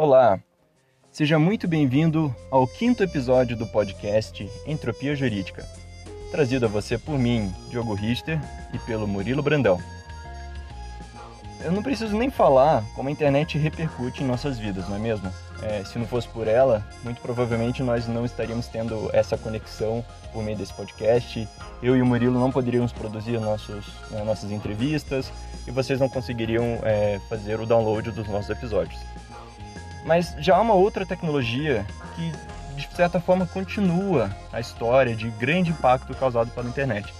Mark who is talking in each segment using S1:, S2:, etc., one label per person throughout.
S1: Olá, seja muito bem-vindo ao quinto episódio do podcast Entropia Jurídica, trazido a você por mim, Diogo Richter, e pelo Murilo Brandão. Eu não preciso nem falar como a internet repercute em nossas vidas, não é mesmo? É, se não fosse por ela, muito provavelmente nós não estaríamos tendo essa conexão por meio desse podcast. Eu e o Murilo não poderíamos produzir nossos, né, nossas entrevistas e vocês não conseguiriam é, fazer o download dos nossos episódios. Mas já há uma outra tecnologia que, de certa forma, continua a história de grande impacto causado pela internet.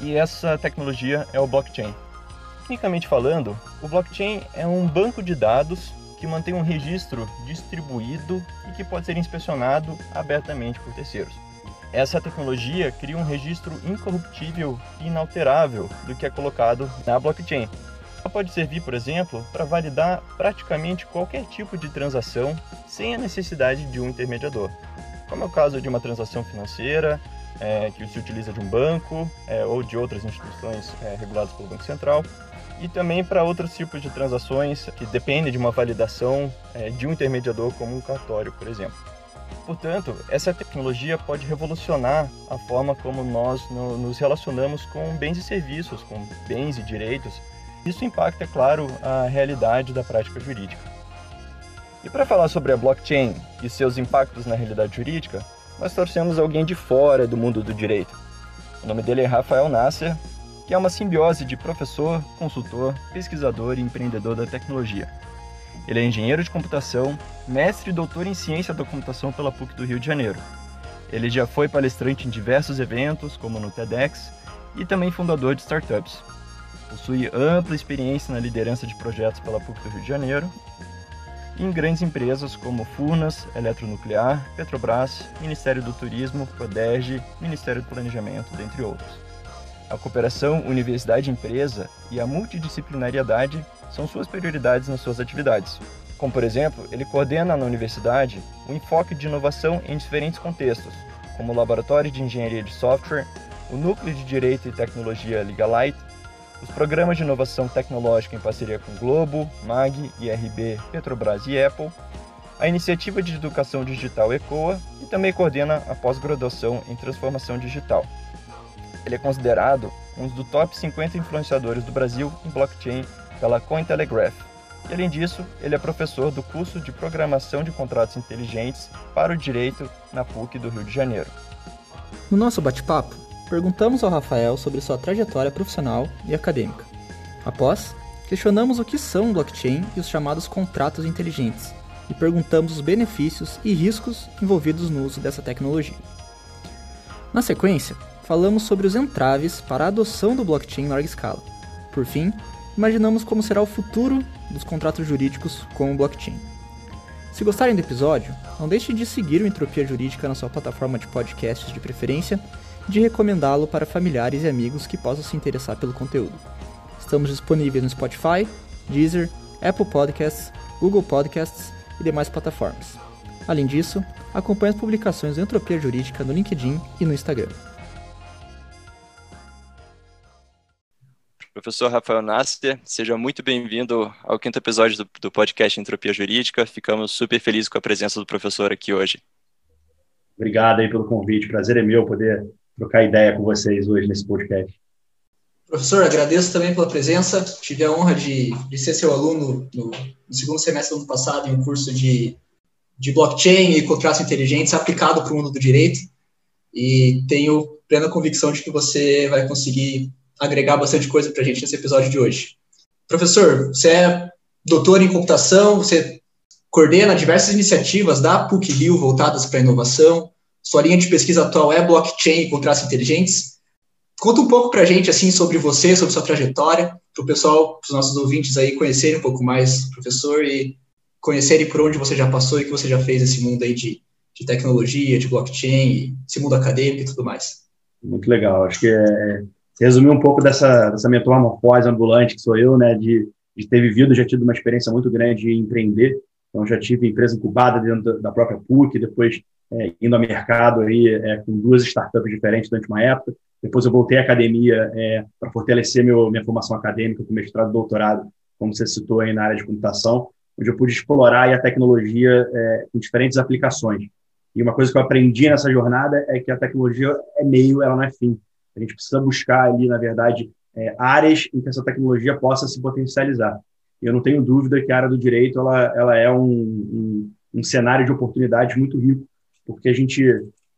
S1: E essa tecnologia é o blockchain. Tecnicamente falando, o blockchain é um banco de dados que mantém um registro distribuído e que pode ser inspecionado abertamente por terceiros. Essa tecnologia cria um registro incorruptível e inalterável do que é colocado na blockchain. Ela pode servir, por exemplo, para validar praticamente qualquer tipo de transação sem a necessidade de um intermediador, como é o caso de uma transação financeira é, que se utiliza de um banco é, ou de outras instituições é, reguladas pelo Banco Central, e também para outros tipos de transações que dependem de uma validação é, de um intermediador, como um cartório, por exemplo. Portanto, essa tecnologia pode revolucionar a forma como nós nos relacionamos com bens e serviços, com bens e direitos. Isso impacta, é claro, a realidade da prática jurídica. E para falar sobre a blockchain e seus impactos na realidade jurídica, nós trouxemos alguém de fora do mundo do direito. O nome dele é Rafael Nasser que é uma simbiose de professor, consultor, pesquisador e empreendedor da tecnologia. Ele é engenheiro de computação, mestre e doutor em ciência da computação pela PUC do Rio de Janeiro. Ele já foi palestrante em diversos eventos, como no TEDx, e também fundador de startups. Possui ampla experiência na liderança de projetos pela PUC do Rio de Janeiro e em grandes empresas como Furnas, Eletronuclear, Petrobras, Ministério do Turismo, Prodege, Ministério do Planejamento, dentre outros. A cooperação universidade-empresa e a multidisciplinariedade são suas prioridades nas suas atividades. Como, por exemplo, ele coordena na universidade o enfoque de inovação em diferentes contextos, como o Laboratório de Engenharia de Software, o Núcleo de Direito e Tecnologia Ligalite, os programas de inovação tecnológica em parceria com Globo, MAG, IRB, Petrobras e Apple, a iniciativa de educação digital ECOA e também coordena a pós-graduação em transformação digital. Ele é considerado um dos top 50 influenciadores do Brasil em blockchain pela Cointelegraph. E além disso, ele é professor do curso de Programação de Contratos Inteligentes para o Direito na PUC do Rio de Janeiro.
S2: No nosso bate-papo, perguntamos ao Rafael sobre sua trajetória profissional e acadêmica. Após, questionamos o que são blockchain e os chamados contratos inteligentes, e perguntamos os benefícios e riscos envolvidos no uso dessa tecnologia. Na sequência, falamos sobre os entraves para a adoção do blockchain em larga escala. Por fim, imaginamos como será o futuro dos contratos jurídicos com o blockchain. Se gostarem do episódio, não deixe de seguir o Entropia Jurídica na sua plataforma de podcasts de preferência de recomendá-lo para familiares e amigos que possam se interessar pelo conteúdo. Estamos disponíveis no Spotify, Deezer, Apple Podcasts, Google Podcasts e demais plataformas. Além disso, acompanhe as publicações do Entropia Jurídica no LinkedIn e no Instagram.
S1: Professor Rafael Nasser, seja muito bem-vindo ao quinto episódio do, do, podcast Entropia Jurídica. Ficamos super felizes com a presença do professor aqui hoje.
S3: Obrigado aí pelo convite. Prazer é meu poder trocar ideia com vocês hoje nesse podcast.
S4: Professor, agradeço também pela presença. Tive a honra de, de ser seu aluno no, no, segundo semestre do ano passado em um curso de, de blockchain e contratos inteligentes aplicado para o mundo do direito. E tenho plena convicção de que você vai conseguir agregar bastante coisa para a gente nesse episódio de hoje. Professor, você é doutor em computação, você coordena diversas iniciativas da PUC Rio voltadas para a inovação, sua linha de pesquisa atual é blockchain e contratos inteligentes. Conta um pouco para a gente assim sobre você, sobre sua trajetória, para o pessoal, para os nossos ouvintes aí conhecerem um pouco mais o professor e conhecerem por onde você já passou e que você já fez esse mundo aí de, de tecnologia, de blockchain, esse mundo acadêmico e tudo mais.
S3: Muito legal. Acho que é, resumir um pouco dessa, dessa metamorfose ambulante que sou eu, né, de, de ter vivido, já tido uma experiência muito grande em empreender. Então, já tive empresa incubada dentro da própria PUC, depois é, indo ao mercado aí, é, com duas startups diferentes durante uma época. Depois eu voltei à academia é, para fortalecer meu, minha formação acadêmica com mestrado e doutorado, como você citou aí na área de computação. onde eu pude explorar a tecnologia é, com diferentes aplicações. E uma coisa que eu aprendi nessa jornada é que a tecnologia é meio, ela não é fim. A gente precisa buscar ali, na verdade, é, áreas em que essa tecnologia possa se potencializar. E eu não tenho dúvida que a área do direito ela, ela é um, um, um cenário de oportunidades muito rico, porque a gente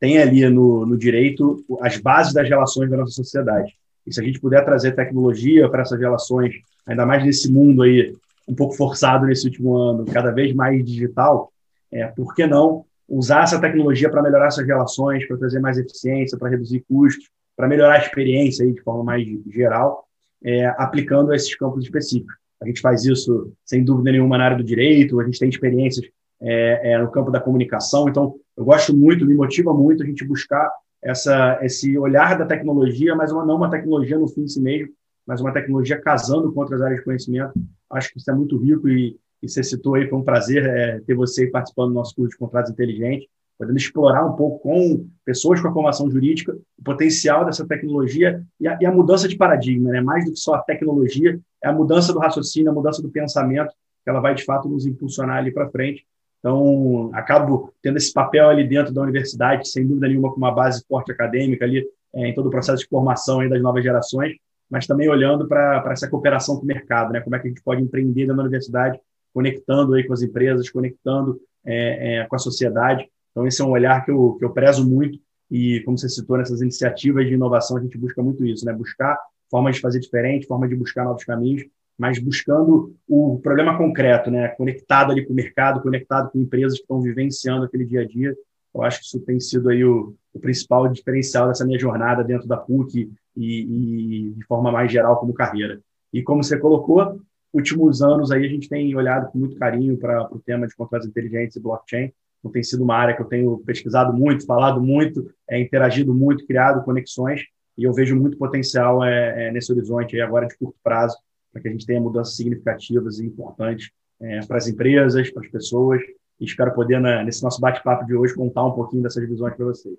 S3: tem ali no, no direito as bases das relações da nossa sociedade. E se a gente puder trazer tecnologia para essas relações, ainda mais nesse mundo aí um pouco forçado nesse último ano, cada vez mais digital, é, por que não usar essa tecnologia para melhorar essas relações, para trazer mais eficiência, para reduzir custos, para melhorar a experiência aí de forma mais geral, é, aplicando esses campos específicos. A gente faz isso, sem dúvida nenhuma, na área do direito, a gente tem experiências é, é, no campo da comunicação, então eu gosto muito, me motiva muito a gente buscar essa, esse olhar da tecnologia, mas uma, não uma tecnologia no fim de si mesmo, mas uma tecnologia casando com outras áreas de conhecimento. Acho que isso é muito rico e, e você citou aí, foi um prazer é, ter você participando do nosso curso de contratos inteligentes, podendo explorar um pouco com pessoas com a formação jurídica o potencial dessa tecnologia e a, e a mudança de paradigma, né? mais do que só a tecnologia, é a mudança do raciocínio, a mudança do pensamento, que ela vai, de fato, nos impulsionar ali para frente. Então, acabo tendo esse papel ali dentro da universidade, sem dúvida nenhuma, com uma base forte acadêmica ali, é, em todo o processo de formação aí das novas gerações, mas também olhando para essa cooperação com o mercado, né? como é que a gente pode empreender da universidade, conectando aí com as empresas, conectando é, é, com a sociedade. Então, esse é um olhar que eu, que eu prezo muito e, como você citou, nessas iniciativas de inovação, a gente busca muito isso, né? buscar formas de fazer diferente, formas de buscar novos caminhos mas buscando o problema concreto, né? conectado ali com o mercado, conectado com empresas que estão vivenciando aquele dia a dia. Eu acho que isso tem sido aí o, o principal diferencial dessa minha jornada dentro da PUC e, e, de forma mais geral como carreira. E como você colocou, últimos anos aí a gente tem olhado com muito carinho para o tema de contratos inteligentes e blockchain. Então, tem sido uma área que eu tenho pesquisado muito, falado muito, é, interagido muito, criado conexões, e eu vejo muito potencial é, é, nesse horizonte aí agora de curto prazo para que a gente tenha mudanças significativas e importantes é, para as empresas, para as pessoas. E espero poder, né, nesse nosso bate-papo de hoje, contar um pouquinho dessas visões para vocês.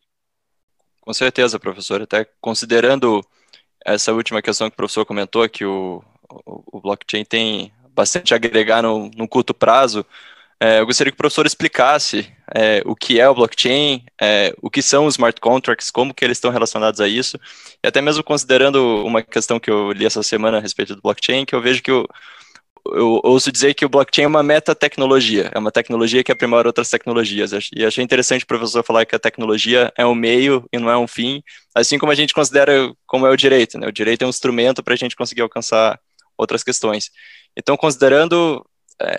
S5: Com certeza, professor. Até considerando essa última questão que o professor comentou, que o, o, o blockchain tem bastante a agregar no, no curto prazo, é, eu gostaria que o professor explicasse é, o que é o blockchain, é, o que são os smart contracts, como que eles estão relacionados a isso, e até mesmo considerando uma questão que eu li essa semana a respeito do blockchain, que eu vejo que o, eu ouço dizer que o blockchain é uma metatecnologia, é uma tecnologia que aprimora outras tecnologias. E achei interessante o professor falar que a tecnologia é um meio e não é um fim, assim como a gente considera como é o direito. Né? O direito é um instrumento para a gente conseguir alcançar outras questões. Então, considerando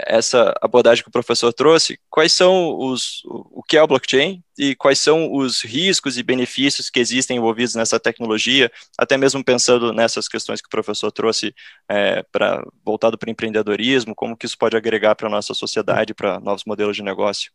S5: essa abordagem que o professor trouxe, quais são os, o que é o blockchain e quais são os riscos e benefícios que existem envolvidos nessa tecnologia, até mesmo pensando nessas questões que o professor trouxe é, para voltado para o empreendedorismo, como que isso pode agregar para a nossa sociedade, para novos modelos de negócio.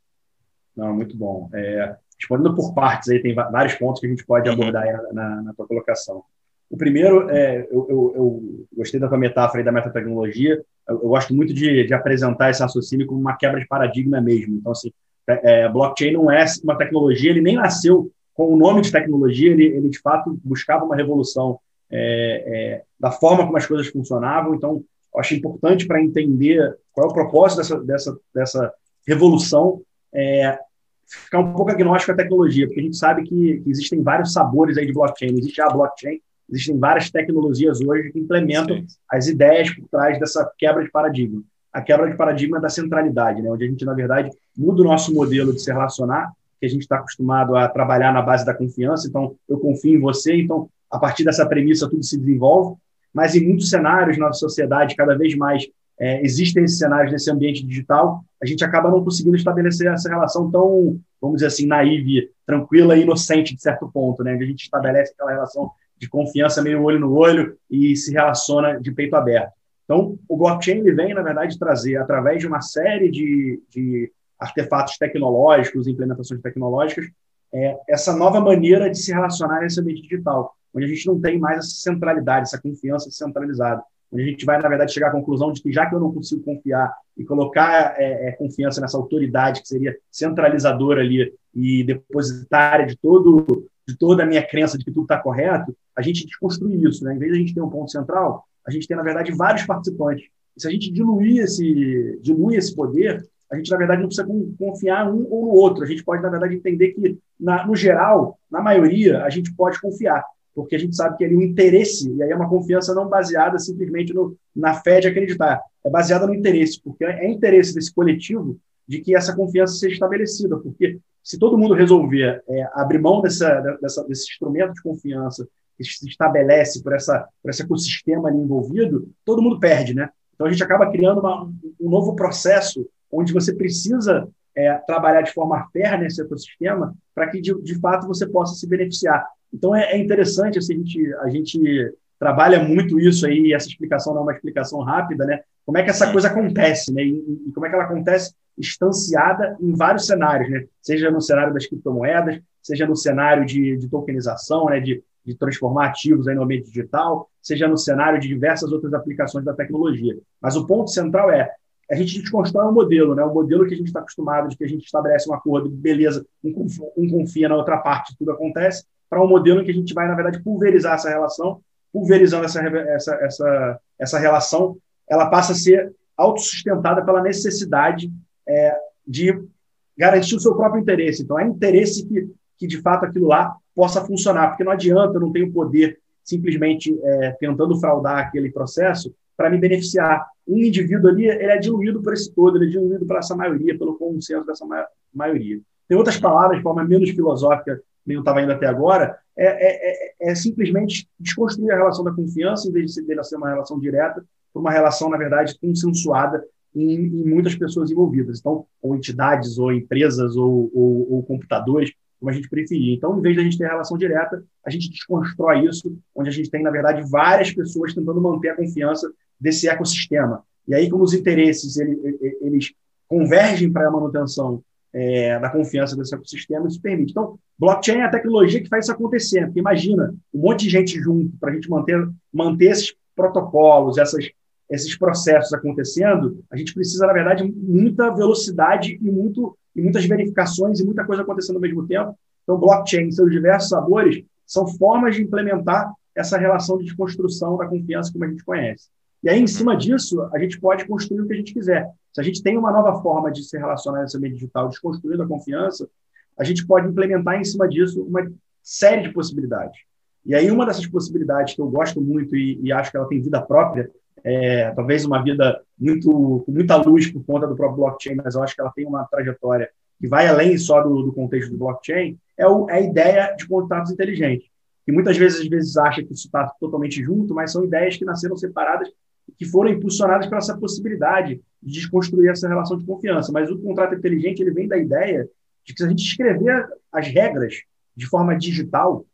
S3: Não, muito bom. É, respondendo por partes, aí tem vários pontos que a gente pode uhum. abordar na, na, na tua colocação. O primeiro, é, eu, eu, eu, gostei da tua metáfora aí da metatecnologia. Eu, gosto muito de, de, apresentar esse raciocínio como uma quebra de paradigma mesmo. Então, assim, é, é, blockchain não é uma tecnologia, ele nem nasceu com o nome de tecnologia, ele, ele de fato buscava uma revolução é, é da forma como as coisas funcionavam. Então, eu acho importante para entender qual é o propósito dessa, dessa, dessa revolução, é, ficar um pouco agnóstico à tecnologia, porque a gente sabe que, que existem vários sabores aí de blockchain. Existe a blockchain, Existem várias tecnologias hoje que implementam Sim. as ideias por trás dessa quebra de paradigma. A quebra de paradigma da centralidade, né? onde a gente, na verdade, muda o nosso modelo de se relacionar, que a gente está acostumado a trabalhar na base da confiança. Então, eu confio em você, então, a partir dessa premissa, tudo se desenvolve. Mas em muitos cenários na sociedade, cada vez mais é, existem esses cenários nesse ambiente digital, a gente acaba não conseguindo estabelecer essa relação tão, vamos dizer assim, naive, tranquila e inocente, de certo ponto, né? onde a gente estabelece aquela relação de confiança meio olho no olho e se relaciona de peito aberto. Então, o blockchain ele vem, na verdade, trazer, através de uma série de, de artefatos tecnológicos, implementações tecnológicas, é, essa nova maneira de se relacionar nesse ambiente digital, onde a gente não tem mais essa centralidade, essa confiança centralizada, onde a gente vai, na verdade, chegar à conclusão de que já que eu não consigo confiar e colocar é, é, confiança nessa autoridade que seria centralizadora ali e depositária de todo de toda a minha crença de que tudo está correto, a gente desconstruir isso. Né? Em vez de a gente ter um ponto central, a gente tem, na verdade, vários participantes. se a gente diluir esse, diluir esse poder, a gente, na verdade, não precisa confiar um ou no outro. A gente pode, na verdade, entender que, na, no geral, na maioria, a gente pode confiar, porque a gente sabe que ali o interesse, e aí é uma confiança não baseada simplesmente no, na fé de acreditar, é baseada no interesse, porque é interesse desse coletivo de que essa confiança seja estabelecida, porque se todo mundo resolver é, abrir mão dessa, dessa, desse instrumento de confiança que se estabelece por, essa, por esse ecossistema ali envolvido, todo mundo perde, né? Então a gente acaba criando uma, um novo processo onde você precisa é, trabalhar de forma fair nesse ecossistema para que, de, de, fato, você possa se beneficiar. Então, é, é interessante, assim, a, gente, a gente trabalha muito isso aí, essa explicação não é uma explicação rápida, né? Como é que essa coisa acontece, né? E, e como é que ela acontece instanciada em vários cenários, né? Seja no cenário das criptomoedas, seja no cenário de, de tokenização, né? De, de transformar ativos aí no ambiente digital, seja no cenário de diversas outras aplicações da tecnologia. Mas o ponto central é a gente desconstrói um modelo, né? um modelo que a gente está acostumado, de que a gente estabelece um acordo, beleza, um, um confia na outra parte, tudo acontece, para um modelo em que a gente vai, na verdade, pulverizar essa relação, pulverizando essa, essa, essa, essa relação, ela passa a ser autossustentada pela necessidade é, de garantir o seu próprio interesse. Então, é interesse que, que, de fato, aquilo lá possa funcionar, porque não adianta, eu não tenho poder simplesmente é, tentando fraudar aquele processo para me beneficiar. Um indivíduo ali ele é diluído por esse todo, ele é diluído por essa maioria, pelo consenso dessa ma maioria. Tem outras palavras, de forma menos filosófica, nem eu estava indo até agora, é, é, é, é, simplesmente desconstruir a relação da confiança, em vez de dela ser uma relação direta, por uma relação, na verdade, consensuada em, em, muitas pessoas envolvidas. Então, ou entidades, ou empresas, ou, ou, ou computadores, como a gente preferir. Então, em vez de a gente ter relação direta, a gente desconstrói isso, onde a gente tem, na verdade, várias pessoas tentando manter a confiança desse ecossistema. E aí, como os interesses eles, eles convergem para a manutenção é, da confiança desse ecossistema, isso permite. Então, blockchain é a tecnologia que faz isso acontecer. Porque imagina, um monte de gente junto para a gente manter, manter esses protocolos, essas, esses processos acontecendo, a gente precisa, na verdade, muita velocidade e, muito, e muitas verificações e muita coisa acontecendo ao mesmo tempo. Então, blockchain, seus diversos sabores, são formas de implementar essa relação de desconstrução da confiança como a gente conhece. E aí, em cima disso, a gente pode construir o que a gente quiser. Se a gente tem uma nova forma de se relacionar nesse meio digital, desconstruindo a confiança, a gente pode implementar em cima disso uma série de possibilidades. E aí, uma dessas possibilidades que eu gosto muito e, e acho que ela tem vida própria, é, talvez uma vida muito com muita luz por conta do próprio blockchain, mas eu acho que ela tem uma trajetória que vai além só do, do contexto do blockchain, é, o, é a ideia de contratos inteligentes. E muitas vezes, às vezes, acha que isso está totalmente junto, mas são ideias que nasceram separadas que foram impulsionadas por essa possibilidade de desconstruir essa relação de confiança. Mas o contrato inteligente ele vem da ideia de que se a gente escrever as regras de forma digital,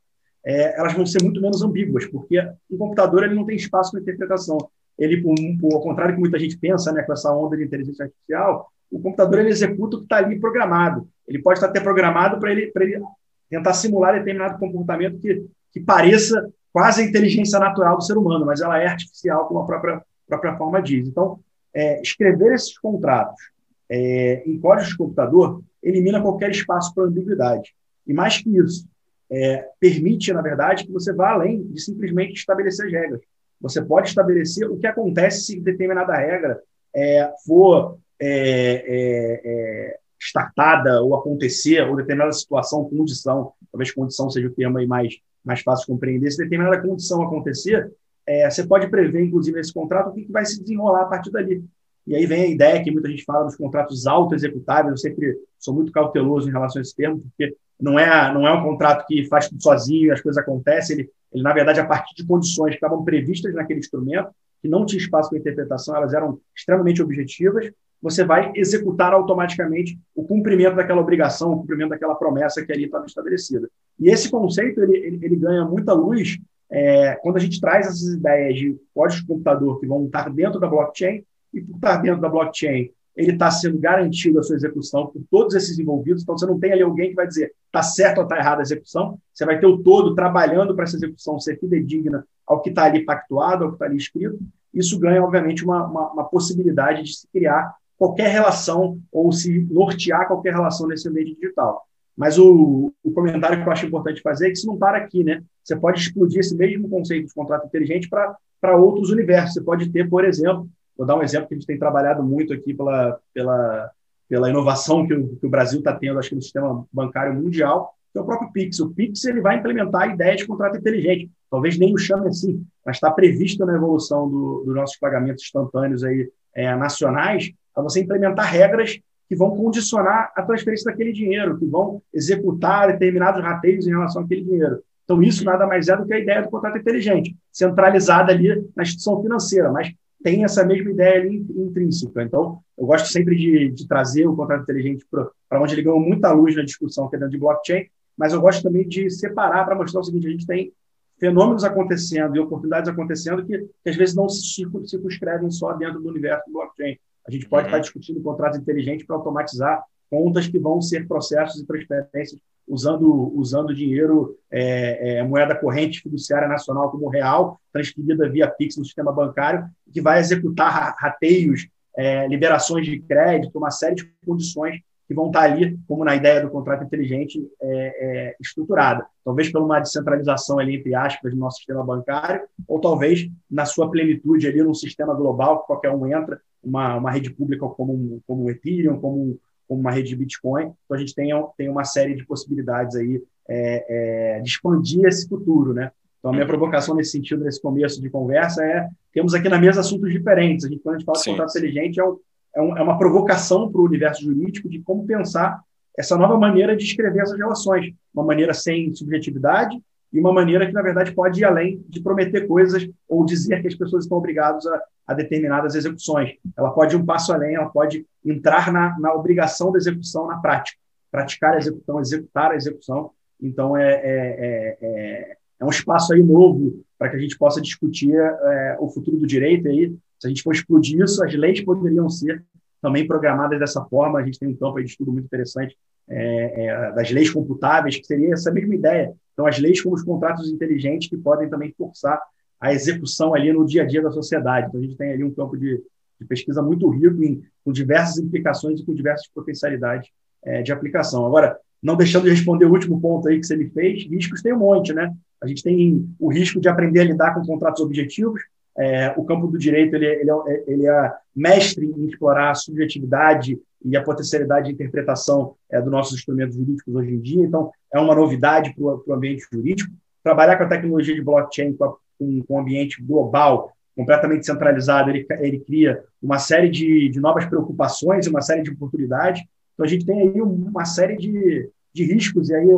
S3: é, elas vão ser muito menos ambíguas, porque um computador ele não tem espaço para interpretação. Ele, por, por, ao contrário que muita gente pensa, né, com essa onda de inteligência artificial, o computador ele executa o que está ali programado. Ele pode estar até programado para ele, ele tentar simular determinado comportamento que, que pareça quase a inteligência natural do ser humano, mas ela é artificial, como a própria, própria forma diz. Então, é, escrever esses contratos é, em código de computador elimina qualquer espaço para ambiguidade. E mais que isso, é, permite, na verdade, que você vá além de simplesmente estabelecer as regras. Você pode estabelecer o que acontece se determinada regra é, for é, é, é, startada ou acontecer, ou determinada situação, condição, talvez condição seja o termo aí mais mais fácil de compreender. Se determinada condição acontecer, é, você pode prever, inclusive, nesse contrato, o que, que vai se desenrolar a partir dali. E aí vem a ideia que muita gente fala dos contratos auto-executáveis. Eu sempre sou muito cauteloso em relação a esse termo, porque não é, não é um contrato que faz tudo sozinho, as coisas acontecem. Ele, ele, na verdade, a partir de condições que estavam previstas naquele instrumento, que não tinha espaço para interpretação, elas eram extremamente objetivas, você vai executar automaticamente o cumprimento daquela obrigação, o cumprimento daquela promessa que ali estava estabelecida. E esse conceito ele, ele, ele ganha muita luz é, quando a gente traz essas ideias de código de computador que vão estar dentro da blockchain e por estar dentro da blockchain ele está sendo garantido a sua execução por todos esses envolvidos. Então, você não tem ali alguém que vai dizer está certo ou está errada a execução. Você vai ter o todo trabalhando para essa execução ser fidedigna ao que está ali pactuado, ao que está ali escrito. Isso ganha, obviamente, uma, uma, uma possibilidade de se criar qualquer relação ou se nortear qualquer relação nesse ambiente digital. Mas o, o comentário que eu acho importante fazer é que isso não para aqui, né? Você pode explodir esse mesmo conceito de contrato inteligente para outros universos. Você pode ter, por exemplo, Vou dar um exemplo que a gente tem trabalhado muito aqui pela, pela, pela inovação que o, que o Brasil está tendo, acho que no sistema bancário mundial, que é o próprio Pix. O Pix ele vai implementar a ideia de contrato inteligente. Talvez nem o chame assim, mas está previsto na evolução do, dos nossos pagamentos instantâneos aí, é, nacionais, a você implementar regras que vão condicionar a transferência daquele dinheiro, que vão executar determinados rateios em relação àquele dinheiro. Então, isso nada mais é do que a ideia do contrato inteligente, centralizada ali na instituição financeira, mas tem essa mesma ideia ali intrínseca. Então, eu gosto sempre de, de trazer o contrato inteligente para onde ele ganhou muita luz na discussão que é dentro de blockchain, mas eu gosto também de separar para mostrar o seguinte: a gente tem fenômenos acontecendo e oportunidades acontecendo que, que às vezes não se circunscrevem só dentro do universo do blockchain. A gente pode uhum. estar discutindo contratos inteligentes para automatizar contas que vão ser processos e transferências usando, usando dinheiro, é, é, moeda corrente fiduciária nacional como real, transferida via Pix no sistema bancário, que vai executar rateios, é, liberações de crédito, uma série de condições que vão estar ali, como na ideia do contrato inteligente, é, é, estruturada. Talvez por uma descentralização ali, entre aspas, do nosso sistema bancário, ou talvez na sua plenitude ali num sistema global que qualquer um entra, uma, uma rede pública como, como o Ethereum, como, como uma rede de Bitcoin. Então, a gente tem, tem uma série de possibilidades aí é, é, de expandir esse futuro, né? Então, a minha provocação nesse sentido, nesse começo de conversa, é temos aqui na mesa assuntos diferentes. A gente, quando a gente fala Sim. de contrato inteligente, é um, é, um, é uma provocação para o universo jurídico de como pensar essa nova maneira de escrever essas relações, uma maneira sem subjetividade e uma maneira que, na verdade, pode ir além de prometer coisas ou dizer que as pessoas estão obrigadas a, a determinadas execuções. Ela pode ir um passo além, ela pode entrar na, na obrigação da execução na prática, praticar a execução, executar a execução. Então, é, é, é, é, é um espaço aí novo para que a gente possa discutir é, o futuro do direito aí, se a gente for explodir isso, as leis poderiam ser também programadas dessa forma. A gente tem um campo de estudo muito interessante é, é, das leis computáveis, que seria essa mesma ideia. Então, as leis como os contratos inteligentes que podem também forçar a execução ali no dia a dia da sociedade. Então, a gente tem ali um campo de, de pesquisa muito rico, em, com diversas implicações e com diversas potencialidades é, de aplicação. Agora, não deixando de responder o último ponto aí que você me fez, riscos tem um monte, né? A gente tem o risco de aprender a lidar com contratos objetivos, é, o campo do direito ele, ele, é, ele é mestre em explorar a subjetividade e a potencialidade de interpretação é, dos nossos instrumentos jurídicos hoje em dia. Então, é uma novidade para o ambiente jurídico. Trabalhar com a tecnologia de blockchain, com, a, com, com um ambiente global, completamente centralizado, ele, ele cria uma série de, de novas preocupações uma série de oportunidades. Então, a gente tem aí uma série de, de riscos, e aí,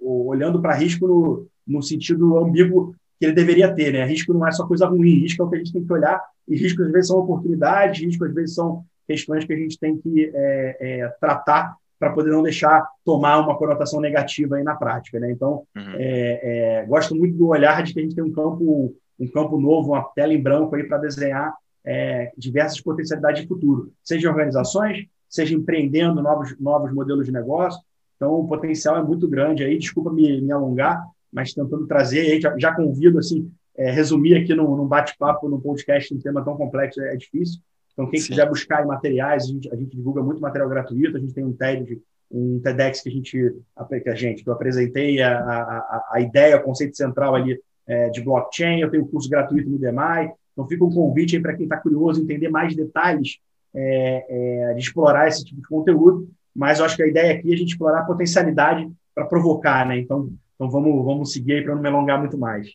S3: olhando para risco no, no sentido ambíguo que ele deveria ter, né? Risco não é só coisa ruim, risco é o que a gente tem que olhar, e risco às vezes são oportunidades, risco às vezes são questões que a gente tem que é, é, tratar para poder não deixar tomar uma conotação negativa aí na prática, né? Então, uhum. é, é gosto muito do olhar de que a gente tem um campo, um campo novo, uma tela em branco aí para desenhar é, diversas potencialidades de futuro, seja em organizações, seja empreendendo novos, novos modelos de negócio. Então, o potencial é muito grande aí. Desculpa me, me alongar, mas tentando trazer, aí já, já convido, assim, é, resumir aqui num, num bate-papo, num podcast, um tema tão complexo é, é difícil. Então, quem Sim. quiser buscar materiais, a gente, a gente, divulga muito material gratuito, a gente tem um TED, um TEDx que a gente, que a gente, que eu apresentei a, a, a ideia, o conceito central ali é, de blockchain, eu tenho um curso gratuito no DEMAI, então fica um convite aí para quem está curioso entender mais detalhes é, é, de explorar esse tipo de conteúdo, mas eu acho que a ideia aqui é a gente explorar a potencialidade para provocar, né? Então, então vamos, vamos seguir aí para não me alongar muito mais.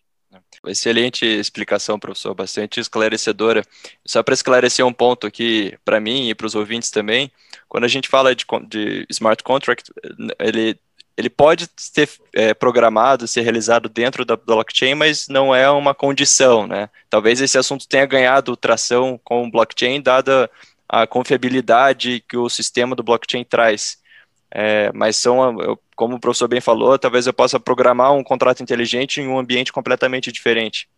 S5: Excelente explicação, professor, bastante esclarecedora. Só para esclarecer um ponto aqui para mim e para os ouvintes também, quando a gente fala de, de smart contract, ele, ele pode ser é, programado, ser realizado dentro da blockchain, mas não é uma condição, né? Talvez esse assunto tenha ganhado tração com o blockchain, dada a confiabilidade que o sistema do blockchain traz. É, mas são, como o professor bem falou, talvez eu possa programar um contrato inteligente em um ambiente completamente diferente.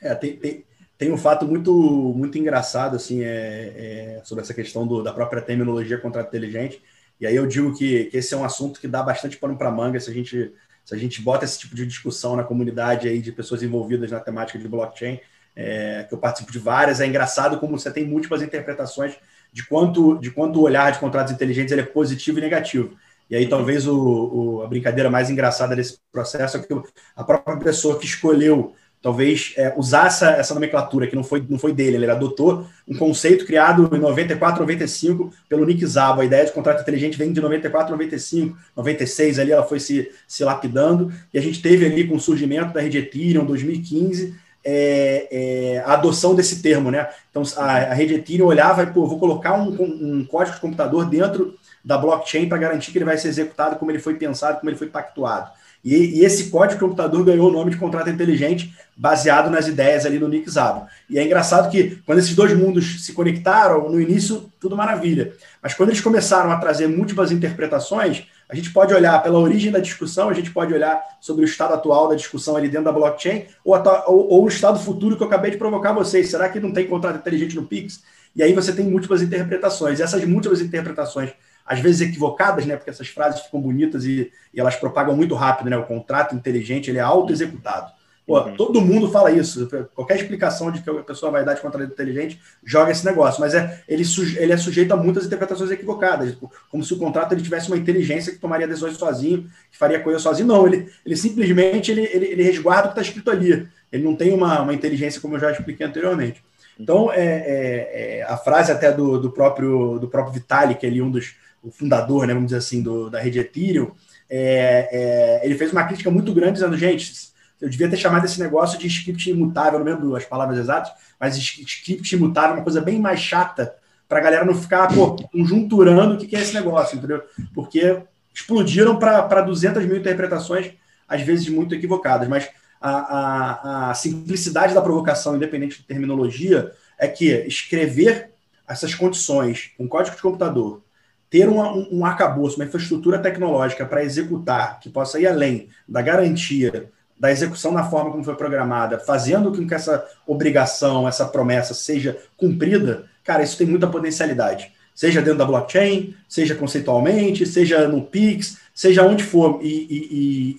S3: É, tem, tem, tem um fato muito, muito engraçado assim, é, é sobre essa questão do, da própria terminologia contrato inteligente. E aí eu digo que, que esse é um assunto que dá bastante pano para manga se a gente se a gente bota esse tipo de discussão na comunidade aí de pessoas envolvidas na temática de blockchain, é, que eu participo de várias, é engraçado como você tem múltiplas interpretações de quanto, de quanto o olhar de contratos inteligentes ele é positivo e negativo. E aí, talvez o, o, a brincadeira mais engraçada desse processo é que a própria pessoa que escolheu talvez é, usar essa, essa nomenclatura, que não foi, não foi dele, ele adotou um conceito criado em 94, 95 pelo Nick Szabo. A ideia de contrato inteligente vem de 94, 95, 96, ali ela foi se, se lapidando, e a gente teve ali com o surgimento da rede Ethereum, 2015, é, é, a adoção desse termo, né? Então a, a rede Ethereum olhava e, pô, vou colocar um, um código de computador dentro da blockchain para garantir que ele vai ser executado como ele foi pensado, como ele foi pactuado. E, e, esse código de computador ganhou o nome de contrato inteligente, baseado nas ideias ali no Nick Szabo. E é engraçado que quando esses dois mundos se conectaram, no início, tudo maravilha. Mas quando eles começaram a trazer múltiplas interpretações, a gente pode olhar pela origem da discussão, a gente pode olhar sobre o estado atual da discussão ali dentro da blockchain, ou, ou, ou o estado futuro que eu acabei de provocar vocês. Será que não tem contrato inteligente no Pix? E aí você tem múltiplas interpretações. E essas múltiplas interpretações às vezes equivocadas, né? Porque essas frases ficam bonitas e, e elas propagam muito rápido, né? O contrato inteligente ele é auto-executado. Pô, uhum. Todo mundo fala isso. Qualquer explicação de que a pessoa vai dar de contrato inteligente joga esse negócio. Mas é, ele, ele é sujeito a muitas interpretações equivocadas. Tipo, como se o contrato ele tivesse uma inteligência que tomaria decisões sozinho, que faria coisa sozinho. Não, ele, ele simplesmente ele, ele, ele resguarda o que está escrito ali. Ele não tem uma, uma inteligência, como eu já expliquei anteriormente. Então, é, é, é, a frase até do, do, próprio, do próprio Vitalik, ele é um dos o fundador, né, vamos dizer assim, do, da rede Ethereum, é, é, ele fez uma crítica muito grande dizendo, gente, eu devia ter chamado esse negócio de script imutável, não lembro as palavras exatas, mas script imutável é uma coisa bem mais chata para a galera não ficar pô, conjunturando o que é esse negócio, entendeu? Porque explodiram para 200 mil interpretações, às vezes muito equivocadas, mas a, a, a simplicidade da provocação, independente de terminologia, é que escrever essas condições com código de computador ter um, um arcabouço, uma infraestrutura tecnológica para executar, que possa ir além da garantia da execução na forma como foi programada, fazendo com que essa obrigação, essa promessa seja cumprida, cara, isso tem muita potencialidade. Seja dentro da blockchain, seja conceitualmente, seja no Pix, seja onde for. E, e,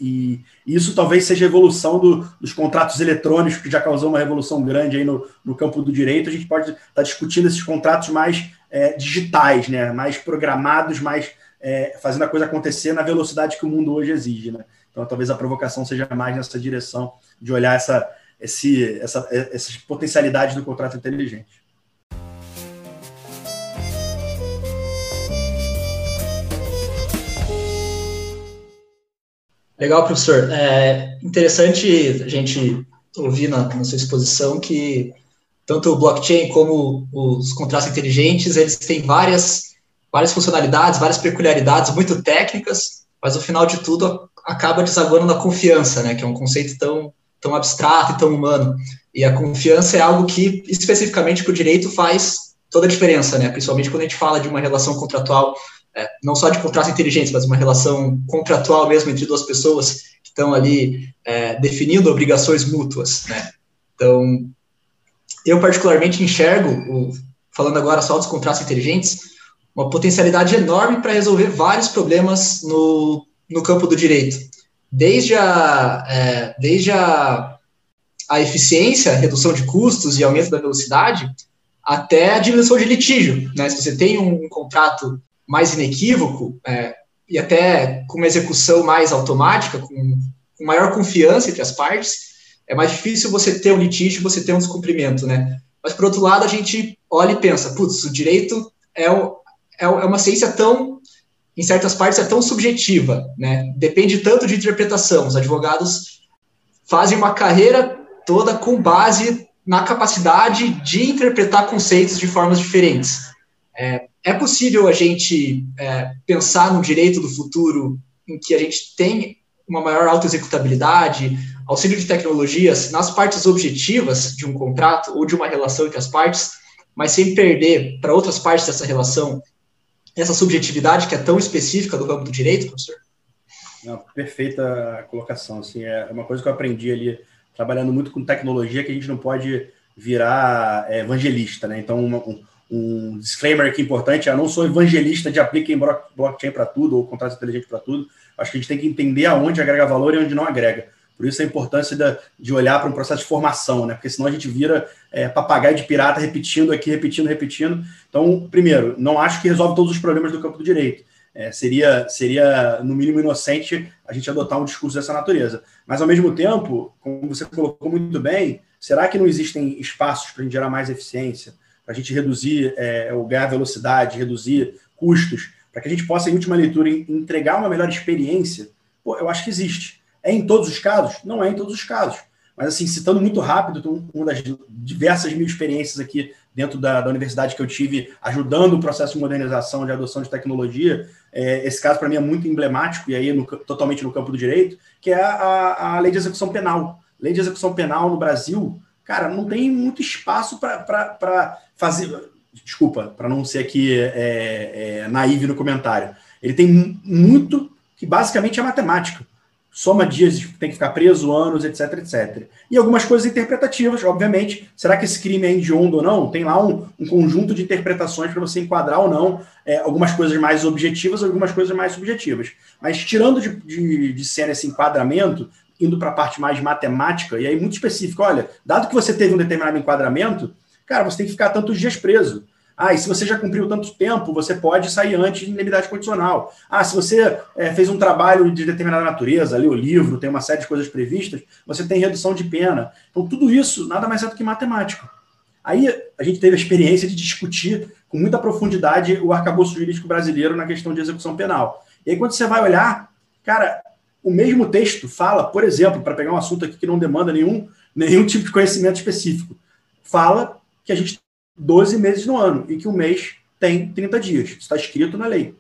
S3: e, e isso talvez seja a evolução do, dos contratos eletrônicos, que já causou uma revolução grande aí no, no campo do direito. A gente pode estar tá discutindo esses contratos mais é, digitais, né? mais programados, mais é, fazendo a coisa acontecer na velocidade que o mundo hoje exige. Né? Então, talvez a provocação seja mais nessa direção de olhar essa, esse, essa, essas potencialidades do contrato inteligente.
S4: Legal, professor. É interessante a gente ouvir na, na sua exposição que tanto o blockchain como os contratos inteligentes, eles têm várias, várias funcionalidades, várias peculiaridades muito técnicas, mas no final de tudo acaba desaguando na confiança, né, que é um conceito tão, tão abstrato e tão humano. E a confiança é algo que, especificamente para o direito, faz toda a diferença, né, principalmente quando a gente fala de uma relação contratual, é, não só de contratos inteligentes, mas uma relação contratual mesmo entre duas pessoas que estão ali é, definindo obrigações mútuas, né. Então, eu particularmente enxergo, falando agora só dos contratos inteligentes, uma potencialidade enorme para resolver vários problemas no, no campo do direito. Desde a, é, desde a, a eficiência, redução de custos e aumento da velocidade, até a diminuição de litígio. Né? Se você tem um, um contrato mais inequívoco é, e até com uma execução mais automática, com, com maior confiança entre as partes, é mais difícil você ter um litígio, você ter um descumprimento, né? Mas, por outro lado, a gente olha e pensa, putz, o direito é, o, é, é uma ciência tão, em certas partes, é tão subjetiva, né? Depende tanto de interpretação. Os advogados fazem uma carreira toda com base na capacidade de interpretar conceitos de formas diferentes. É, é possível a gente é, pensar no direito do futuro em que a gente tem uma maior autoexecutabilidade, auxílio de tecnologias nas partes objetivas de um contrato ou de uma relação entre as partes, mas sem perder para outras partes dessa relação essa subjetividade que é tão específica do campo do direito, professor?
S3: Não, perfeita colocação. Assim, é uma coisa que eu aprendi ali, trabalhando muito com tecnologia, que a gente não pode virar é, evangelista. Né? Então, uma, um, disclaimer aqui importante: eu não sou evangelista de apliquem blockchain para tudo ou contrato inteligente para tudo. Acho que a gente tem que entender aonde agrega valor e onde não agrega. Por isso a importância de olhar para um processo de formação, né? Porque senão a gente vira é, papagaio de pirata repetindo aqui, repetindo, repetindo. Então, primeiro, não acho que resolve todos os problemas do campo do direito. É, seria, seria, no mínimo, inocente a gente adotar um discurso dessa natureza. Mas, ao mesmo tempo, como você colocou muito bem, será que não existem espaços para a gente gerar mais eficiência, para a gente reduzir é, ganhar velocidade, reduzir custos, para que a gente possa, em última leitura, entregar uma melhor experiência? Pô, eu acho que existe. É em todos os casos? Não é em todos os casos. Mas, assim, citando muito rápido, uma das diversas mil experiências aqui dentro da, da, universidade que eu tive, ajudando o processo de modernização, de adoção de tecnologia. É, esse caso, para mim, é muito emblemático, e aí no, totalmente no campo do direito, que é a, a, lei de execução penal. Lei de execução penal no Brasil, cara, não tem muito espaço para fazer. Desculpa, para não ser aqui é, é, naive no comentário. Ele tem muito que basicamente é matemática soma dias tem que ficar preso, anos, etc, etc. E algumas coisas interpretativas, obviamente. Será que esse crime é hediondo ou não? Tem lá um, um conjunto de interpretações para você enquadrar ou não é, algumas coisas mais objetivas, algumas coisas mais subjetivas. Mas tirando de, de, de cena esse enquadramento, indo para a parte mais matemática, e aí muito específico, olha, dado que você teve um determinado enquadramento, cara, você tem que ficar tantos dias preso. Ah, e se você já cumpriu tanto tempo, você pode sair antes de indemnidade condicional. Ah, se você é, fez um trabalho de determinada natureza, leu o livro, tem uma série de coisas previstas, você tem redução de pena. Então, tudo isso nada mais é do que matemática. Aí a gente teve a experiência de discutir com muita profundidade o arcabouço jurídico brasileiro na questão de execução penal. E aí, quando você vai olhar, cara, o mesmo texto fala, por exemplo, para pegar um assunto aqui que não demanda nenhum, nenhum tipo de conhecimento específico, fala que a gente 12 meses no ano e que o mês tem 30 dias. Isso está escrito na lei.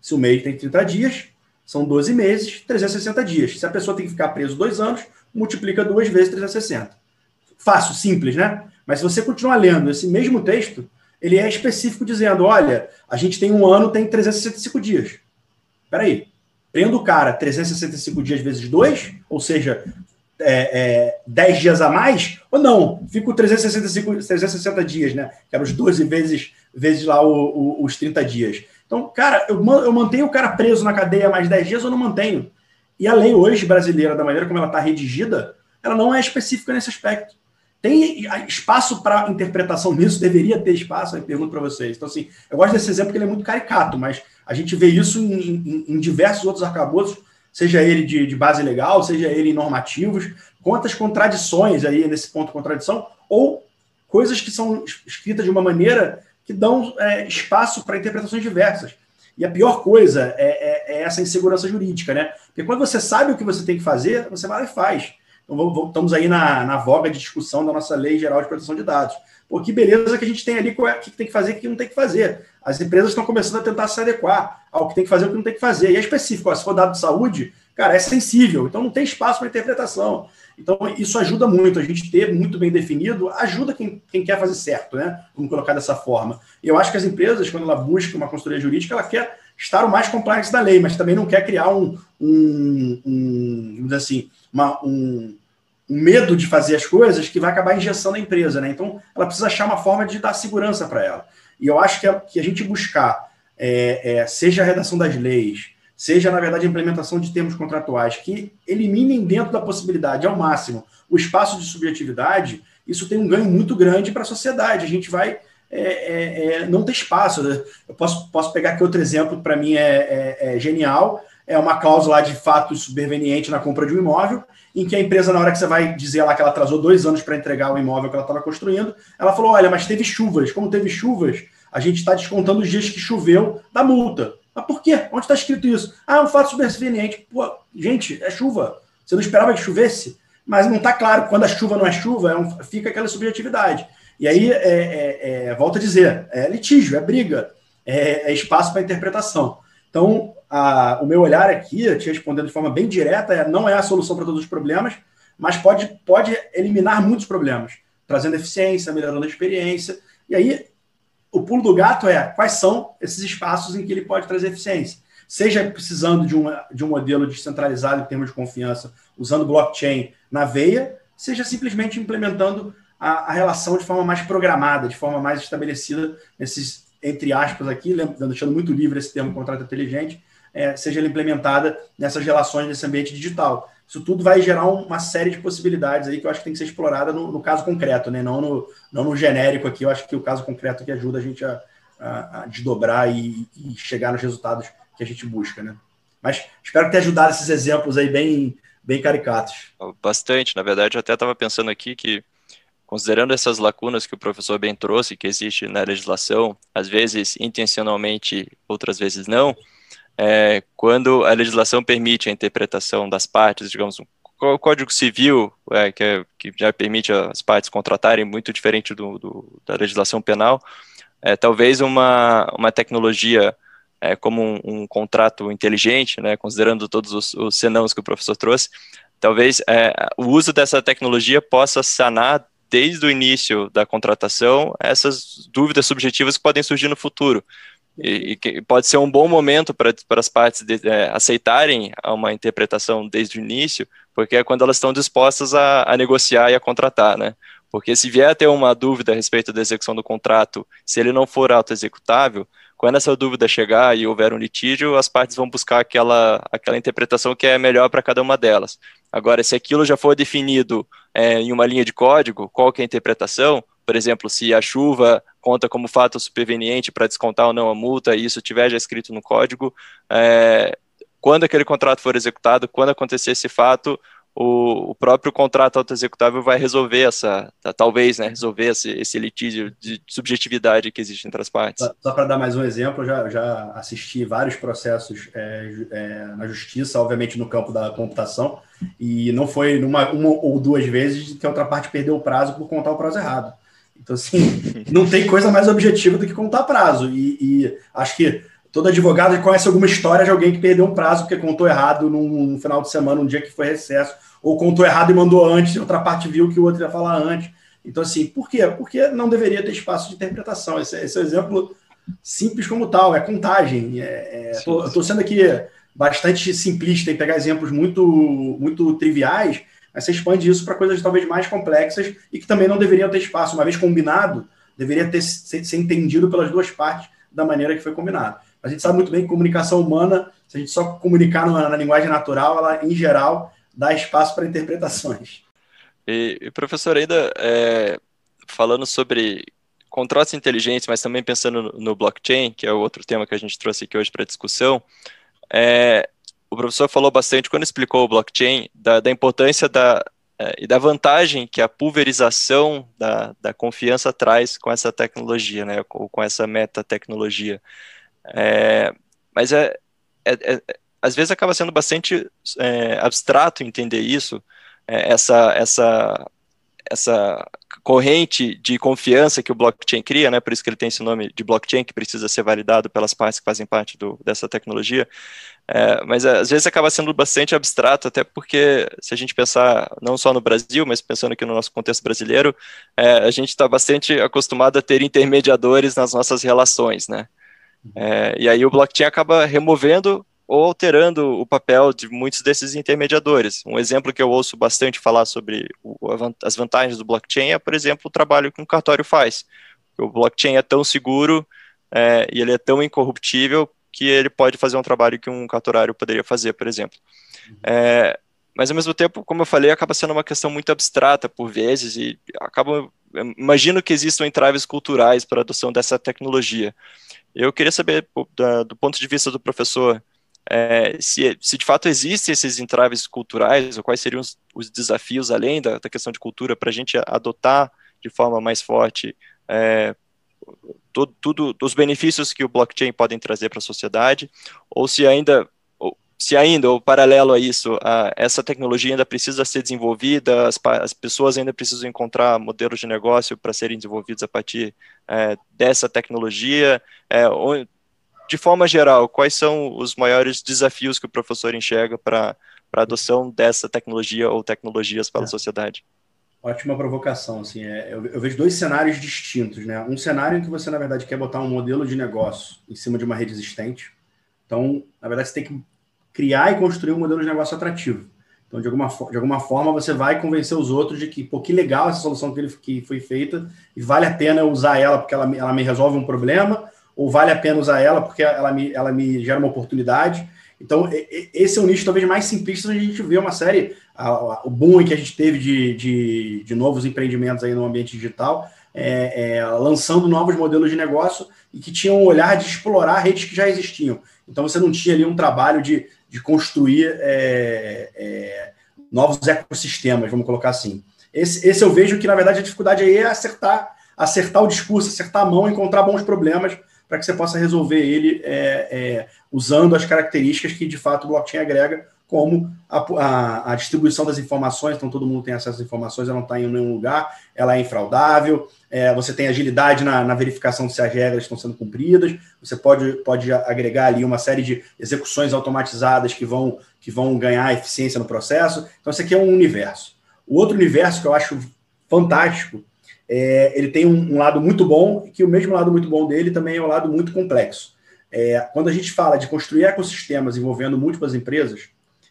S3: Se o mês tem 30 dias, são 12 meses, 360 dias. Se a pessoa tem que ficar preso dois anos, multiplica duas vezes 360. Fácil, simples, né? Mas se você continuar lendo esse mesmo texto, ele é específico dizendo: olha, a gente tem um ano, tem 365 dias. Espera aí. Prendo o cara 365 dias vezes 2, ou seja, é, é, 10 dias a mais, ou não, fico 365, 360 dias, né? Que era os 12 vezes, vezes lá o, o, os 30 dias. Então, cara, eu, eu mantenho o cara preso na cadeia mais 10 dias ou não mantenho? E a lei hoje brasileira, da maneira como ela está redigida, ela não é específica nesse aspecto. Tem espaço para interpretação nisso? Deveria ter espaço? Aí pergunto para vocês. Então, assim, eu gosto desse exemplo porque ele é muito caricato, mas a gente vê isso em, em, em diversos outros arcabouços seja ele de, de, base legal, seja ele em normativos, quantas contradições aí nesse ponto contradição, ou coisas que são escritas de uma maneira que dão é, espaço para interpretações diversas. E a pior coisa é, é, é, essa insegurança jurídica, né? Porque quando você sabe o que você tem que fazer, você vai lá e faz. Então, estamos aí na, na voga de discussão da nossa Lei Geral de Proteção de Dados. Pô, que beleza que a gente tem ali, o que tem que fazer e o que não tem que fazer. As empresas estão começando a tentar se adequar ao que tem que fazer e o que não tem que fazer. E é específico, ó, se for dado de saúde, cara, é sensível, então não tem espaço para interpretação. Então, isso ajuda muito, a gente ter muito bem definido, ajuda quem, quem quer fazer certo, né? Vamos colocar dessa forma. Eu acho que as empresas, quando ela busca uma consultoria jurídica, ela quer estar o mais complexo da lei, mas também não quer criar um, um, um assim, uma, um, um medo de fazer as coisas que vai acabar injeção a empresa, né? Então, ela precisa achar uma forma de dar segurança para ela. E eu acho que a, que a gente buscar, é, é, seja a redação das leis, seja, na verdade, a implementação de termos contratuais que eliminem dentro da possibilidade, ao máximo, o espaço de subjetividade, isso tem um ganho muito grande para a sociedade. A gente vai é, é, é não ter espaço. Né? Eu posso, posso pegar aqui outro exemplo, para mim é, é, é, genial, é uma cláusula de fato superveniente na compra de um imóvel, em que a empresa, na hora que você vai dizer lá que ela atrasou dois anos para entregar o imóvel que ela estava construindo, ela falou: olha, mas teve chuvas. Como teve chuvas, a gente está descontando os dias que choveu da multa. Mas por quê? Onde está escrito isso? Ah, é um fato superveniente. Pô, gente, é chuva. Você não esperava que chovesse? Mas não está claro. Quando a chuva não é chuva, é um, fica aquela subjetividade. E aí, é, é, é, volto a dizer, é litígio, é briga, é, é espaço para interpretação. Então, a, o meu olhar aqui, te respondendo de forma bem direta, é, não é a solução para todos os problemas, mas pode, pode eliminar muitos problemas, trazendo eficiência, melhorando a experiência. E aí, o pulo do gato é quais são esses espaços em que ele pode trazer eficiência. Seja precisando de, uma, de um modelo descentralizado em termos de confiança, usando blockchain na veia, seja simplesmente implementando a, a relação de forma mais programada, de forma mais estabelecida nesses, entre aspas, aqui, deixando muito livre esse termo contrato inteligente, é, seja implementada nessas relações nesse ambiente digital. Isso tudo vai gerar uma série de possibilidades aí que eu acho que tem que ser explorada no, no caso concreto, né? não, no, não no genérico aqui. Eu acho que o caso concreto que ajuda a gente a, a, a desdobrar e, e, chegar nos resultados que a gente busca, né? Mas espero ter ajudado esses exemplos aí bem, bem caricatos.
S5: Bastante, na verdade, eu até estava pensando aqui que, considerando essas lacunas que o professor bem trouxe, que existe na legislação, às vezes intencionalmente, outras vezes não, é, quando a legislação permite a interpretação das partes, digamos, o Código Civil, é, que, é, que, já permite as partes contratarem, muito diferente do, do da legislação penal, é, talvez uma, uma tecnologia é, como um, um, contrato inteligente, né, considerando todos os, os senãos que o professor trouxe, talvez é, o uso dessa tecnologia possa sanar desde o início da contratação essas dúvidas subjetivas que podem surgir no futuro. E, e pode ser um bom momento para as partes de, é, aceitarem uma interpretação desde o início, porque é quando elas estão dispostas a, a negociar e a contratar, né? Porque se vier a ter uma dúvida a respeito da execução do contrato, se ele não for autoexecutável, quando essa dúvida chegar e houver um litígio, as partes vão buscar aquela, aquela interpretação que é melhor para cada uma delas. Agora, se aquilo já for definido é, em uma linha de código, qual que é a interpretação? Por exemplo, se a chuva conta como fato superveniente para descontar ou não a multa, e isso tiver já escrito no código, é, quando aquele contrato for executado, quando acontecer esse fato, o, o próprio contrato autoexecutável vai resolver essa, talvez, né, resolver esse, esse litígio de subjetividade que existe entre as partes.
S3: Só, só para dar mais um exemplo, já, já assisti vários processos é, é, na justiça, obviamente no campo da computação, e não foi numa, uma ou duas vezes que a outra parte perdeu o prazo por contar o prazo errado. Então, assim, não tem coisa mais objetiva do que contar prazo. E, e acho que todo advogado conhece alguma história de alguém que perdeu um prazo porque contou errado num, num final de semana, um dia que foi recesso ou contou errado e mandou antes, e outra parte viu que o outro ia falar antes. Então, assim, por quê? Porque não deveria ter espaço de interpretação. Esse, esse é um exemplo simples como tal, é contagem. É, é, estou sendo aqui bastante simplista em pegar exemplos muito, muito triviais, mas você expande isso para coisas talvez mais complexas e que também não deveriam ter espaço. Uma vez combinado, deveria ter, ser, ser entendido pelas duas partes da maneira que foi combinado. A gente sabe muito bem que comunicação humana, se a gente só comunicar na, na linguagem natural, ela, em geral, dá espaço para interpretações.
S5: E, e, professor, ainda é, falando sobre contratos inteligentes, mas também pensando no, no, blockchain, que é outro tema que a gente trouxe aqui hoje para discussão, é, o professor falou bastante, quando explicou o blockchain, da, da importância da, é, e da vantagem que a pulverização da, da confiança traz com essa tecnologia, né, com, com essa metatecnologia. É, mas é, é, é às vezes acaba sendo bastante é, abstrato entender isso, é, essa, essa, essa corrente de confiança que o blockchain cria, né, por isso que ele tem esse nome de blockchain, que precisa ser validado pelas partes que fazem parte do, dessa tecnologia, é, mas é, às vezes acaba sendo bastante abstrato, até porque se a gente pensar não só no Brasil, mas pensando aqui no nosso contexto brasileiro, é, a gente está bastante acostumado a ter intermediadores nas nossas relações, né, é, e aí o blockchain acaba removendo ou alterando o papel de muitos desses intermediadores. Um exemplo que eu ouço bastante falar sobre o, as vantagens do blockchain é, por exemplo, o trabalho que um cartório faz. O blockchain é tão seguro é, e ele é tão incorruptível que ele pode fazer um trabalho que um cartorário poderia fazer, por exemplo. É, mas, ao mesmo tempo, como eu falei, acaba sendo uma questão muito abstrata por vezes e acaba, imagino que existam entraves culturais para a adoção dessa tecnologia. Eu queria saber, do ponto de vista do professor, é, se, se, de fato existem esses entraves culturais, ou quais seriam os, os desafios, além da, da, questão de cultura, para a gente adotar de forma mais forte é, todo, tudo, os benefícios que o blockchain podem trazer para a sociedade, ou se ainda, ou, se ainda, ou paralelo a isso, a, essa tecnologia ainda precisa ser desenvolvida, as, as, pessoas ainda precisam encontrar modelos de negócio para serem desenvolvidos a partir é, dessa tecnologia, é, de forma geral, quais são os maiores desafios que o professor enxerga para a adoção dessa tecnologia ou tecnologias para é. a sociedade?
S3: Ótima provocação, assim, é, eu, eu, vejo dois cenários distintos, né? Um cenário em que você, na verdade, quer botar um modelo de negócio em cima de uma rede existente. Então, na verdade, você tem que criar e construir um modelo de negócio atrativo. Então, de alguma, de alguma forma, você vai convencer os outros de que, pô, que legal essa solução que, ele, que foi feita e vale a pena usar ela porque ela, ela me resolve um problema ou vale a pena usar ela porque ela me, ela me gera uma oportunidade. Então, esse é o nicho talvez mais simplista, a gente vê uma série, o boom que a gente teve de, de, de novos empreendimentos aí no ambiente digital, é, é, lançando novos modelos de negócio e que tinham um olhar de explorar redes que já existiam. Então você não tinha ali um trabalho de, de construir é, é, novos ecossistemas, vamos colocar assim. Esse, esse eu vejo que, na verdade, a dificuldade aí é acertar, acertar o discurso, acertar a mão, encontrar bons problemas para que você possa resolver ele é, é, usando as características que, de fato, o blockchain agrega, como a, a, a, distribuição das informações, então todo mundo tem acesso às informações, ela não está em nenhum lugar, ela é infraudável, é, você tem agilidade na, na, verificação se as regras estão sendo cumpridas, você pode, pode agregar ali uma série de execuções automatizadas que vão, que vão ganhar eficiência no processo. Então, isso aqui é um universo. O outro universo que eu acho fantástico, é, ele tem um, um, lado muito bom, e que o mesmo lado muito bom dele também é um lado muito complexo. É, quando a gente fala de construir ecossistemas envolvendo múltiplas empresas,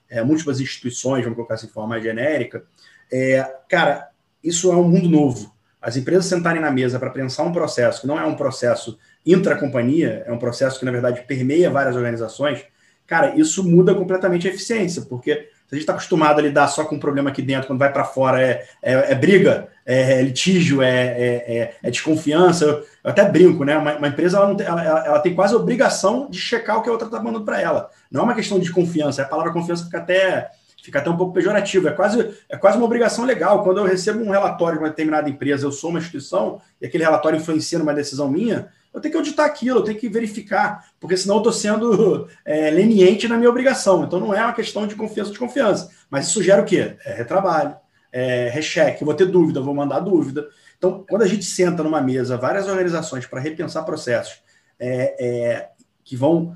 S3: é, múltiplas instituições, vamos colocar assim de forma mais genérica, é, cara, isso é um mundo novo. As empresas sentarem na mesa para pensar um processo que não é um processo intra-companhia, é um processo que, na verdade, permeia várias organizações, cara, isso muda completamente a eficiência, porque se a gente está acostumado a lidar só com um problema aqui dentro, quando vai para fora é, é, é, briga, é, é litígio, é, é, é, é desconfiança. Eu, eu, até brinco, né? Uma, uma empresa ela, tem, ela, ela, tem quase a obrigação de checar o que a outra está mandando para ela. Não é uma questão de confiança, a palavra confiança fica até, fica até um pouco pejorativo. É quase, é quase uma obrigação legal. Quando eu recebo um relatório de uma determinada empresa, eu sou uma instituição, e aquele relatório influencia numa decisão minha, eu tenho que auditar aquilo, eu tenho que verificar, porque senão eu estou sendo é, leniente na minha obrigação. Então não é uma questão de confiança de confiança. Mas isso gera o quê? É retrabalho, é recheque, vou ter dúvida, vou mandar dúvida. Então, quando a gente senta numa mesa, várias organizações para repensar processos é, é, que vão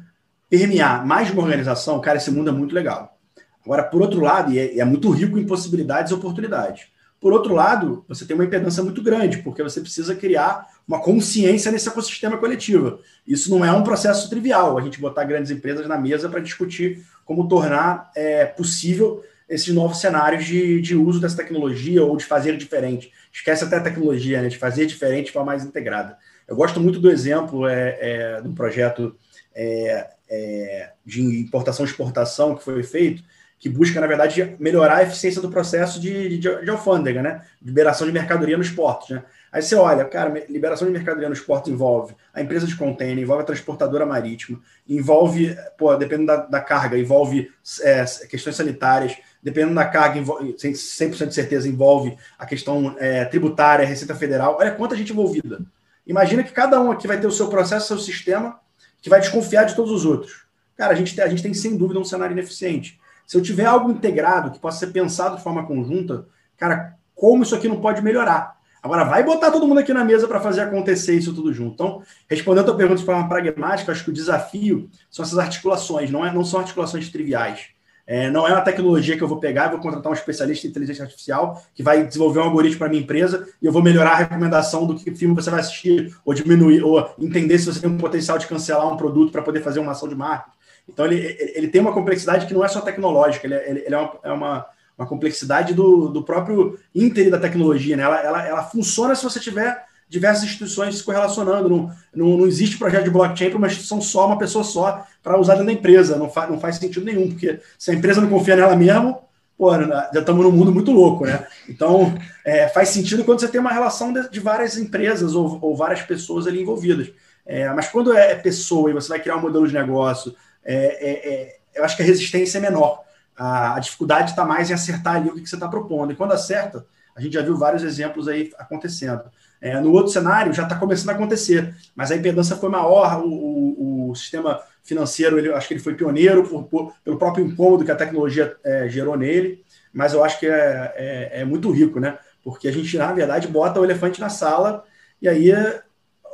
S3: permear mais de uma organização, cara, esse mundo é muito legal. Agora, por outro lado, e é, é muito rico em possibilidades e oportunidades. Por outro lado, você tem uma impedância muito grande, porque você precisa criar uma consciência nesse ecossistema coletivo. Isso não é um processo trivial, a gente botar grandes empresas na mesa para discutir como tornar é, possível esses novos cenários de, de uso dessa tecnologia ou de fazer diferente. Esquece até a tecnologia, né? de fazer diferente de forma mais integrada. Eu gosto muito do exemplo é, é, do projeto é, é de importação e exportação que foi feito, que busca, na verdade, melhorar a eficiência do processo de, de, de alfândega, né? Liberação de mercadoria nos portos, né? Aí você olha, cara, liberação de mercadoria nos portos envolve a empresa de container, envolve a transportadora marítima, envolve, pô, dependendo da, da carga, envolve é, questões sanitárias, dependendo da carga, envolve, 100% de certeza envolve a questão é, tributária, Receita Federal. Olha quanta gente envolvida. Imagina que cada um aqui vai ter o seu processo, seu sistema, que vai desconfiar de todos os outros. Cara, a gente, tem, a gente tem sem dúvida um cenário ineficiente. Se eu tiver algo integrado que possa ser pensado de forma conjunta, cara, como isso aqui não pode melhorar? Agora, vai botar todo mundo aqui na mesa para fazer acontecer isso tudo junto. Então, respondendo a tua pergunta de forma pragmática, acho que o desafio são essas articulações, não, é, não são articulações triviais. É, não é uma tecnologia que eu vou pegar e vou contratar um especialista em inteligência artificial que vai desenvolver um algoritmo para minha empresa e eu vou melhorar a recomendação do que filme você vai assistir, ou diminuir, ou entender se você tem um potencial de cancelar um produto para poder fazer uma ação de marketing. Então, ele, ele tem uma complexidade que não é só tecnológica, ele, é, ele, ele é, uma, é uma, uma, complexidade do, do próprio ínter da tecnologia. Né? Ela, ela, ela funciona se você tiver diversas instituições se correlacionando. Não, não, não existe projeto de blockchain para uma instituição só, uma pessoa só, para usar dentro da empresa. Não, fa, não faz sentido nenhum, porque se a empresa não confia nela mesmo, pô, já estamos num mundo muito louco, né? Então, é, faz sentido quando você tem uma relação de, de várias empresas ou, ou, várias pessoas ali envolvidas. É, mas quando é pessoa e você vai criar um modelo de negócio, é, é, é, eu acho que a resistência é menor. A, a dificuldade está mais em acertar ali o que, que você está propondo. E quando acerta, a gente já viu vários exemplos aí acontecendo. É, no outro cenário já está começando a acontecer, mas a impedância foi maior, o, o, o sistema financeiro, ele, acho que ele foi pioneiro por, por, pelo próprio incômodo que a tecnologia é, gerou nele, mas eu acho que é, é, é, muito rico, né? Porque a gente, na verdade, bota o elefante na sala e aí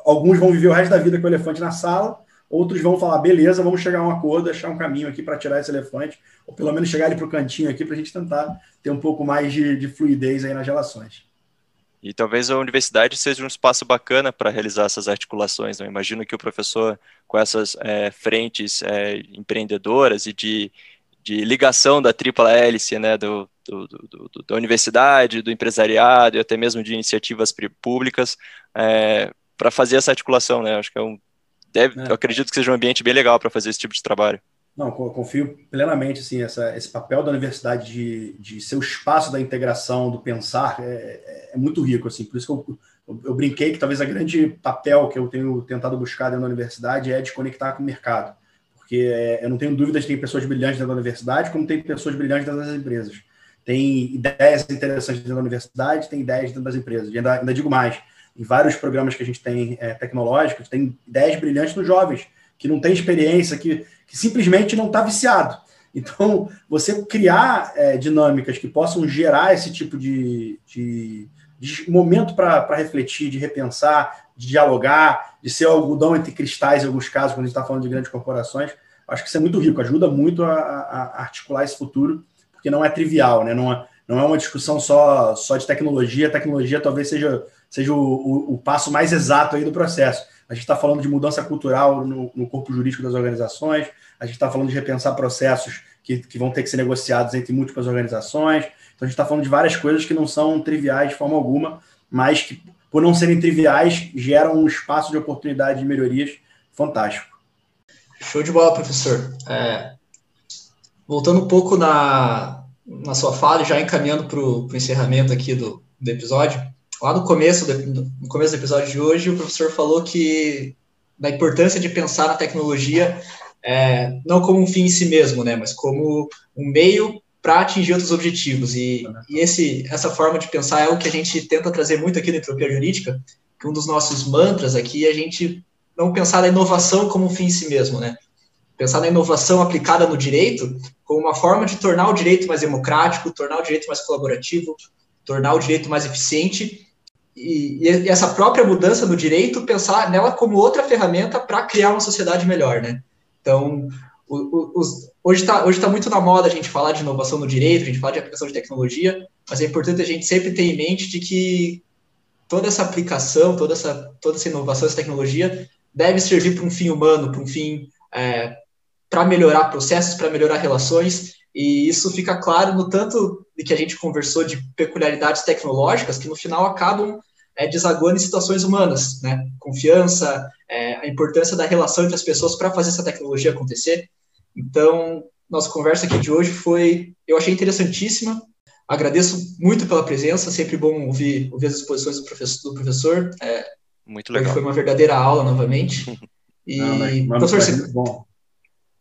S3: alguns vão viver o resto da vida com o elefante na sala, Outros vão falar, beleza, vamos chegar a um acordo, achar um caminho aqui para tirar esse elefante, ou pelo menos chegar ele para o cantinho aqui para a gente tentar ter um pouco mais de, de fluidez aí nas relações.
S5: E talvez a universidade seja um espaço bacana para realizar essas articulações. Né? Imagino que o professor, com essas é, frentes é, empreendedoras e de, de ligação da tripla hélice, né, do, do, do, da universidade, do empresariado e até mesmo de iniciativas públicas, é, para fazer essa articulação. Né? Acho que é um deve, é. eu acredito que seja um ambiente bem legal para fazer esse tipo de trabalho.
S3: Não, confio plenamente, assim, essa, esse papel da universidade de, de ser o espaço da integração, do pensar, é, é, é muito rico, assim, por isso que eu, eu, eu, brinquei que talvez a grande papel que eu tenho tentado buscar dentro da universidade é de conectar com o mercado, porque porque é, eu não tenho dúvidas que tem pessoas brilhantes dentro da universidade, como tem pessoas brilhantes dentro das empresas. Tem ideias interessantes dentro da universidade, tem ideias dentro das empresas. E ainda, ainda digo mais, em vários programas que a gente tem é, tecnológicos, tem ideias brilhantes nos jovens, que não tem experiência, que, que simplesmente não está viciado. Então, você criar é, dinâmicas que possam gerar esse tipo de, de, de momento para refletir, de repensar, de dialogar, de ser algodão entre cristais em alguns casos, quando a gente está falando de grandes corporações, acho que isso é muito rico, ajuda muito a, a articular esse futuro, porque não é trivial, né? não, é, não é uma discussão só, só de tecnologia, a tecnologia talvez seja, seja o, o, o passo mais exato aí do processo. A gente está falando de mudança cultural no, no corpo jurídico das organizações, a gente está falando de repensar processos que, que vão ter que ser negociados entre múltiplas organizações. Então, a gente está falando de várias coisas que não são triviais de forma alguma, mas que, por não serem triviais, geram um espaço de oportunidade de melhorias fantástico.
S4: Show de bola, professor. É, voltando um pouco na, na sua fala, já encaminhando para o encerramento aqui do, do episódio, lá no começo, do, no começo do episódio de hoje, o professor falou que da importância de pensar na tecnologia é, não como um fim em si mesmo, né, mas como um meio para atingir outros objetivos. E, e, esse, essa forma de pensar é o que a gente tenta trazer muito aqui na Entropia Jurídica, que um dos nossos mantras aqui é a gente não pensar na inovação como um fim em si mesmo, né? Pensar na inovação aplicada no direito como uma forma de tornar o direito mais democrático, tornar o direito mais colaborativo, tornar o direito mais eficiente e, e essa própria mudança no direito, pensar nela como outra ferramenta para criar uma sociedade melhor, né? Então, o, o, os, hoje está hoje tá muito na moda a gente falar de inovação no direito, a gente falar de aplicação de tecnologia, mas é importante a gente sempre ter em mente de que toda essa aplicação, toda essa, toda essa inovação, essa tecnologia deve servir para um fim humano, para um fim é, para melhorar processos, para melhorar relações, e isso fica claro no tanto de que a gente conversou de peculiaridades tecnológicas que no final acabam é, desaguando em situações humanas, né? Confiança, é, a importância da relação entre as pessoas para fazer essa tecnologia acontecer. Então, nossa conversa aqui de hoje foi, eu achei interessantíssima. Agradeço muito pela presença, sempre bom ouvir, ouvir as exposições do professor. Do professor. É,
S6: muito legal.
S4: Foi uma verdadeira aula novamente. E,
S3: Não, mas, mas professor, você... bom.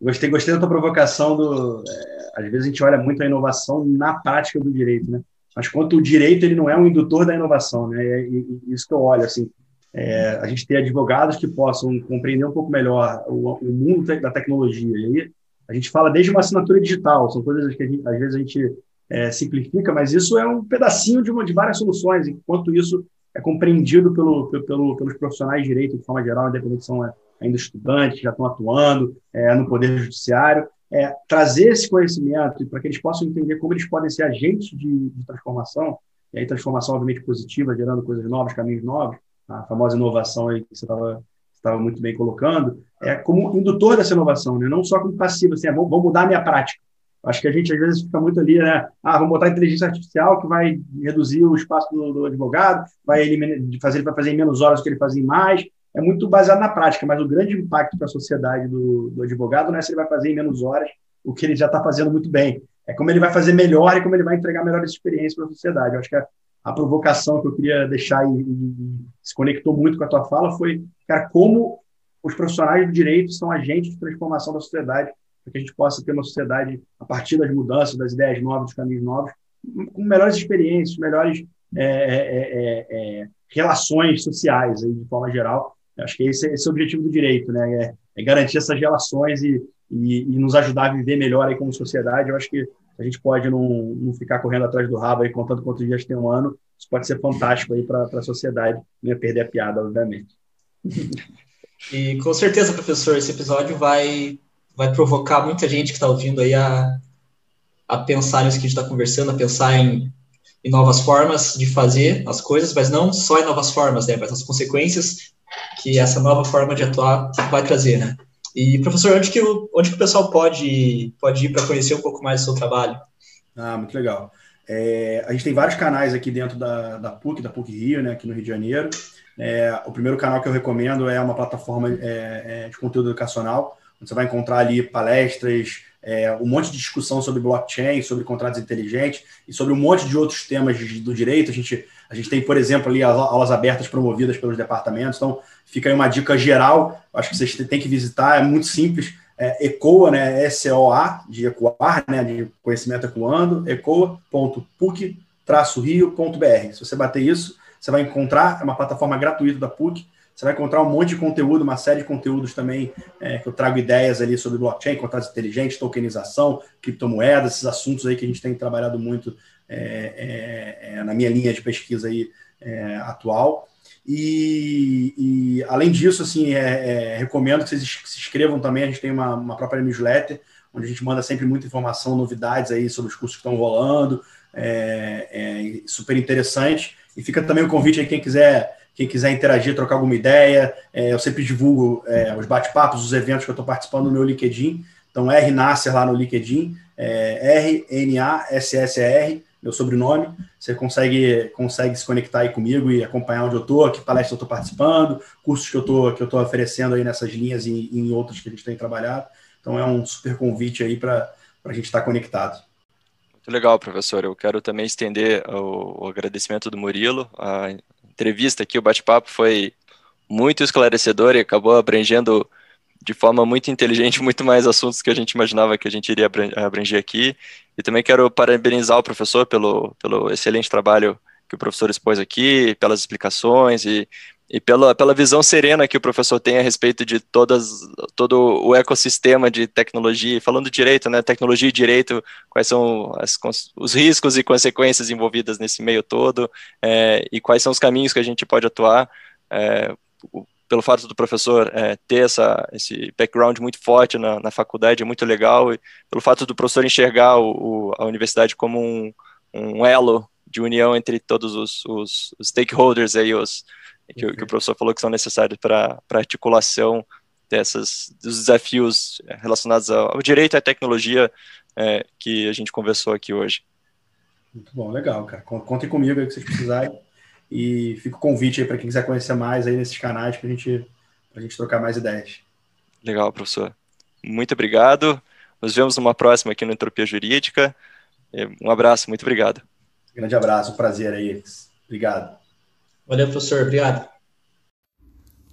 S3: Gostei, gostei da tua provocação do. É, às vezes a gente olha muito a inovação na prática do direito, né? Mas quanto o direito ele não é um indutor da inovação, né? É isso que eu olho assim. É, a gente ter advogados que possam compreender um pouco melhor o, o mundo da tecnologia. E aí a gente fala desde uma assinatura digital, são coisas que gente, às vezes a gente é, simplifica, mas isso é um pedacinho de, uma, de várias soluções. Enquanto isso é compreendido pelo, pelo, pelos profissionais de direito de forma geral, independente se são é, ainda estudantes, já estão atuando é, no Poder Judiciário, é, trazer esse conhecimento para que eles possam entender como eles podem ser agentes de, de transformação, e aí transformação obviamente positiva, gerando coisas novas, caminhos novos, a famosa inovação aí que você estava muito bem colocando, é como indutor dessa inovação, né? não só como passivo, assim, ah, vou, vou mudar a minha prática. Acho que a gente às vezes fica muito ali, né? Ah, vamos botar inteligência artificial que vai reduzir o espaço do, do advogado, vai eliminar, fazer ele vai fazer em menos horas do que ele fazia em mais, é muito baseado na prática, mas o grande impacto para a sociedade do, do, advogado não é se ele vai fazer em menos horas o que ele já está fazendo muito bem, é como ele vai fazer melhor e como ele vai entregar melhores experiências para a sociedade. Eu acho que a, a, provocação que eu queria deixar e, e, se conectou muito com a tua fala foi, cara, como os profissionais do direito são agentes de transformação da sociedade, para que a gente possa ter uma sociedade, a partir das mudanças, das ideias novas, dos caminhos novos, com melhores experiências, melhores é, é, é, é relações sociais, de forma geral, Acho que esse, esse é o objetivo do direito, né? É, é garantir essas relações e, e, e, nos ajudar a viver melhor aí como sociedade. Eu acho que a gente pode não, não ficar correndo atrás do rabo aí contando quantos dias tem um ano. Isso pode ser fantástico aí para a sociedade. Não ia perder a piada, obviamente.
S4: E com certeza, professor, esse episódio vai, vai provocar muita gente que está ouvindo aí a, a pensar nisso que a gente está conversando, a pensar em, em novas formas de fazer as coisas, mas não só em novas formas, né, mas as consequências que essa nova forma de atuar vai trazer, né? E, professor, onde que o, onde que o pessoal pode, pode ir para conhecer um pouco mais do seu trabalho?
S3: Ah, muito legal. É, a gente tem vários canais aqui dentro da, da PUC, da PUC Rio, né, aqui no Rio de Janeiro. É, o primeiro canal que eu recomendo é uma plataforma é, é de conteúdo educacional, onde você vai encontrar ali palestras, é, um monte de discussão sobre blockchain, sobre contratos inteligentes e sobre um monte de outros temas do direito. A gente a gente tem, por exemplo, ali as aulas abertas promovidas pelos departamentos. Então, fica aí uma dica geral. Acho que vocês têm que visitar. É muito simples. é ECOA, né, S-O-A, de ecoar, né, de conhecimento ecoando, ecoa.puc-rio.br. Se você bater isso, você vai encontrar, é uma plataforma gratuita da PUC, você vai encontrar um monte de conteúdo, uma série de conteúdos também, é, que eu trago ideias ali sobre blockchain, contratos inteligentes, tokenização, criptomoedas, esses assuntos aí que a gente tem trabalhado muito é, é, é na minha linha de pesquisa aí é, atual. E, e, além disso, assim, é, é, recomendo que vocês se inscrevam também. A gente tem uma, uma, própria newsletter, onde a gente manda sempre muita informação, novidades aí sobre os cursos que estão rolando. É, super interessante. E fica também o convite aí, quem quiser quem quiser interagir, trocar alguma ideia, é, eu sempre divulgo é, os bate-papos, os eventos que eu estou participando no meu LinkedIn. Então, R Nasser lá no LinkedIn, é, R-N-A-S-S-R, meu sobrenome. Você consegue, consegue se conectar aí comigo e acompanhar onde eu estou, que palestra eu estou participando, cursos que eu estou que eu oferecendo aí nessas linhas e, e em outros que a gente tem trabalhado. Então, é um super convite aí para a gente estar tá conectado.
S5: Muito legal, professor. Eu quero também estender o, o agradecimento do Murilo, a entrevista aqui, o bate-papo foi muito esclarecedor e acabou abrangendo de forma muito inteligente muito mais assuntos que a gente imaginava que a gente iria abranger aqui. E também quero parabenizar o professor pelo, pelo excelente trabalho que o professor expôs aqui, pelas explicações e, e pela, pela visão serena que o professor tem a respeito de todas, todo o ecossistema de tecnologia, falando direito, né, tecnologia e direito, quais são as, os riscos e consequências envolvidas nesse meio todo, é, e quais são os caminhos que a gente pode atuar, é, pelo fato do professor é, ter essa, esse background muito forte na, na, faculdade, é muito legal, e pelo fato do professor enxergar o, o, a universidade como um, um elo de união entre todos os, os, os stakeholders aí, os, que, que, o professor falou que são necessários para a articulação dessas, dos desafios relacionados ao, ao direito e à tecnologia é, que a gente conversou aqui hoje.
S3: Muito bom, legal, cara. Contem comigo aí que vocês precisarem. E fica o convite aí para quem quiser conhecer mais aí nesses canais para gente, a gente trocar mais ideias.
S5: Legal, professor. Muito obrigado. Nos vemos numa próxima aqui no Entropia Jurídica. Um abraço, muito obrigado.
S3: Grande abraço, um prazer aí. Obrigado.
S4: Valeu, professor. Obrigado.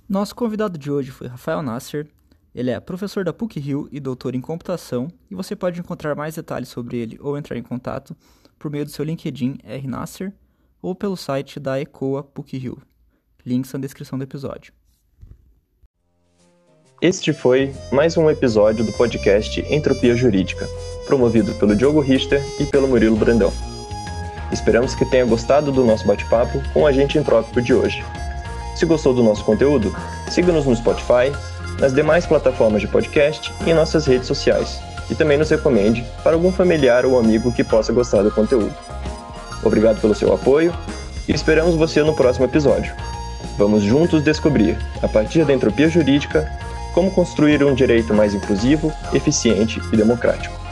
S2: Nosso convidado de hoje foi Rafael Nasser. Ele é professor da PUC-Rio e doutor em computação, e você pode encontrar mais detalhes sobre ele ou entrar em contato por meio do seu LinkedIn rnasser ou pelo site da ECOA PUC-Rio. Links na descrição do episódio.
S5: Este foi mais um episódio do podcast Entropia Jurídica, promovido pelo Diogo Richter e pelo Murilo Brandão. Esperamos que tenha gostado do nosso bate-papo com a gente em Trópico de hoje. Se gostou do nosso conteúdo, siga-nos no Spotify, nas demais plataformas de podcast e em nossas redes sociais. E também nos recomende para algum familiar ou amigo que possa gostar do conteúdo. Obrigado pelo seu apoio e esperamos você no próximo episódio. Vamos juntos descobrir, a partir da entropia jurídica, como construir um direito mais inclusivo, eficiente e democrático.